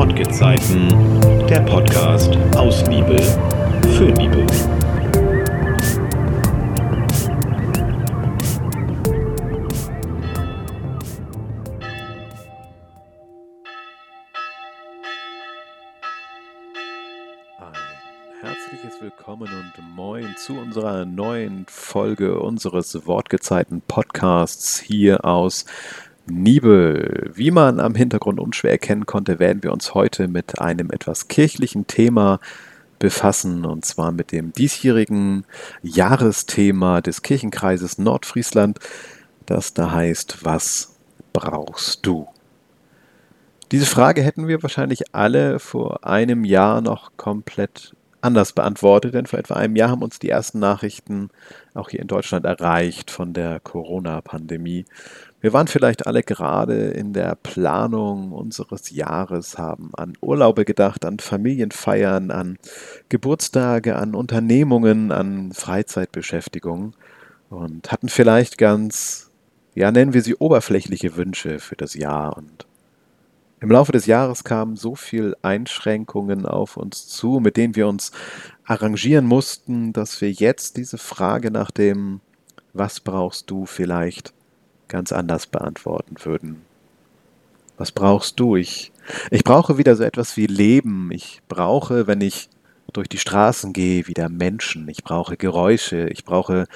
Wortgezeiten, der Podcast aus Liebe für Liebe. Willkommen und Moin zu unserer neuen Folge unseres Wortgezeiten Podcasts hier aus Nibel. Wie man am Hintergrund unschwer erkennen konnte, werden wir uns heute mit einem etwas kirchlichen Thema befassen, und zwar mit dem diesjährigen Jahresthema des Kirchenkreises Nordfriesland, das da heißt, was brauchst du? Diese Frage hätten wir wahrscheinlich alle vor einem Jahr noch komplett anders beantwortet, denn vor etwa einem Jahr haben uns die ersten Nachrichten auch hier in Deutschland erreicht von der Corona-Pandemie. Wir waren vielleicht alle gerade in der Planung unseres Jahres, haben an Urlaube gedacht, an Familienfeiern, an Geburtstage, an Unternehmungen, an Freizeitbeschäftigung und hatten vielleicht ganz, ja, nennen wir sie oberflächliche Wünsche für das Jahr und im Laufe des Jahres kamen so viele Einschränkungen auf uns zu, mit denen wir uns arrangieren mussten, dass wir jetzt diese Frage nach dem Was brauchst du vielleicht ganz anders beantworten würden. Was brauchst du? Ich, ich brauche wieder so etwas wie Leben. Ich brauche, wenn ich durch die Straßen gehe, wieder Menschen. Ich brauche Geräusche. Ich brauche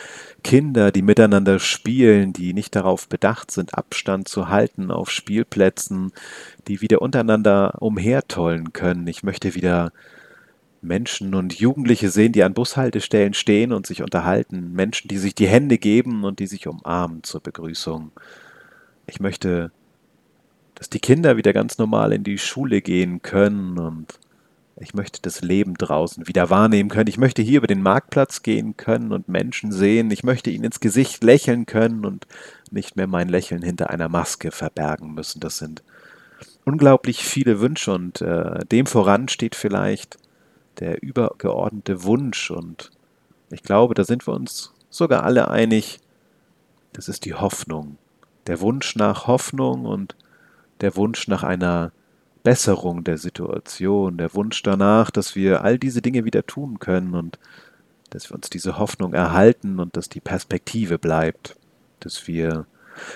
Kinder, die miteinander spielen, die nicht darauf bedacht sind, Abstand zu halten auf Spielplätzen, die wieder untereinander umhertollen können. Ich möchte wieder Menschen und Jugendliche sehen, die an Bushaltestellen stehen und sich unterhalten. Menschen, die sich die Hände geben und die sich umarmen zur Begrüßung. Ich möchte, dass die Kinder wieder ganz normal in die Schule gehen können und ich möchte das Leben draußen wieder wahrnehmen können. Ich möchte hier über den Marktplatz gehen können und Menschen sehen. Ich möchte ihnen ins Gesicht lächeln können und nicht mehr mein Lächeln hinter einer Maske verbergen müssen. Das sind unglaublich viele Wünsche und äh, dem voran steht vielleicht der übergeordnete Wunsch. Und ich glaube, da sind wir uns sogar alle einig, das ist die Hoffnung. Der Wunsch nach Hoffnung und der Wunsch nach einer Besserung der Situation, der Wunsch danach, dass wir all diese Dinge wieder tun können und dass wir uns diese Hoffnung erhalten und dass die Perspektive bleibt, dass wir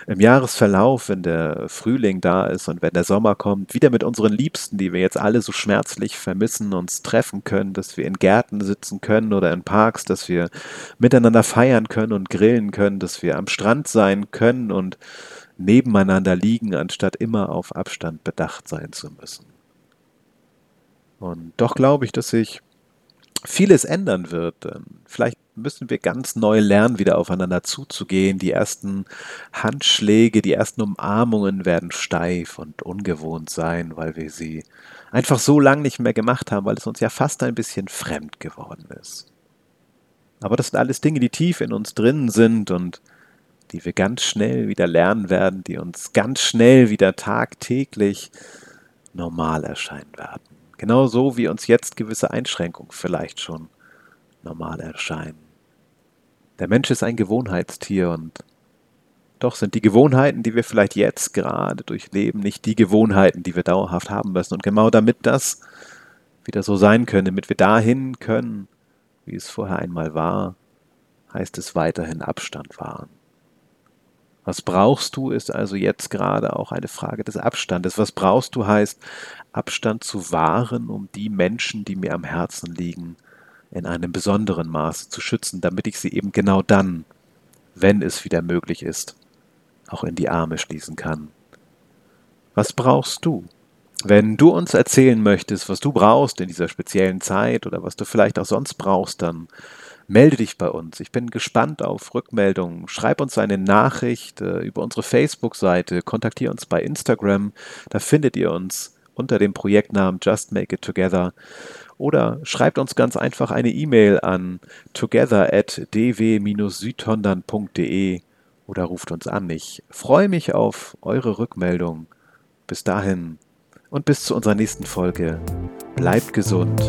im Jahresverlauf, wenn der Frühling da ist und wenn der Sommer kommt, wieder mit unseren Liebsten, die wir jetzt alle so schmerzlich vermissen, uns treffen können, dass wir in Gärten sitzen können oder in Parks, dass wir miteinander feiern können und grillen können, dass wir am Strand sein können und nebeneinander liegen, anstatt immer auf Abstand bedacht sein zu müssen. Und doch glaube ich, dass sich vieles ändern wird. Vielleicht müssen wir ganz neu lernen, wieder aufeinander zuzugehen. Die ersten Handschläge, die ersten Umarmungen werden steif und ungewohnt sein, weil wir sie einfach so lang nicht mehr gemacht haben, weil es uns ja fast ein bisschen fremd geworden ist. Aber das sind alles Dinge, die tief in uns drin sind und die wir ganz schnell wieder lernen werden, die uns ganz schnell wieder tagtäglich normal erscheinen werden. Genauso wie uns jetzt gewisse Einschränkungen vielleicht schon normal erscheinen. Der Mensch ist ein Gewohnheitstier und doch sind die Gewohnheiten, die wir vielleicht jetzt gerade durchleben, nicht die Gewohnheiten, die wir dauerhaft haben müssen. Und genau damit das wieder so sein können, damit wir dahin können, wie es vorher einmal war, heißt es weiterhin Abstand wahren. Was brauchst du, ist also jetzt gerade auch eine Frage des Abstandes. Was brauchst du heißt, Abstand zu wahren, um die Menschen, die mir am Herzen liegen, in einem besonderen Maße zu schützen, damit ich sie eben genau dann, wenn es wieder möglich ist, auch in die Arme schließen kann. Was brauchst du? Wenn du uns erzählen möchtest, was du brauchst in dieser speziellen Zeit oder was du vielleicht auch sonst brauchst, dann melde dich bei uns. Ich bin gespannt auf Rückmeldungen. Schreib uns eine Nachricht äh, über unsere Facebook-Seite, kontaktiere uns bei Instagram. Da findet ihr uns unter dem Projektnamen Just Make It Together. Oder schreibt uns ganz einfach eine E-Mail an together at dw-südhondern.de oder ruft uns an. Ich freue mich auf eure Rückmeldung. Bis dahin und bis zu unserer nächsten Folge. Bleibt gesund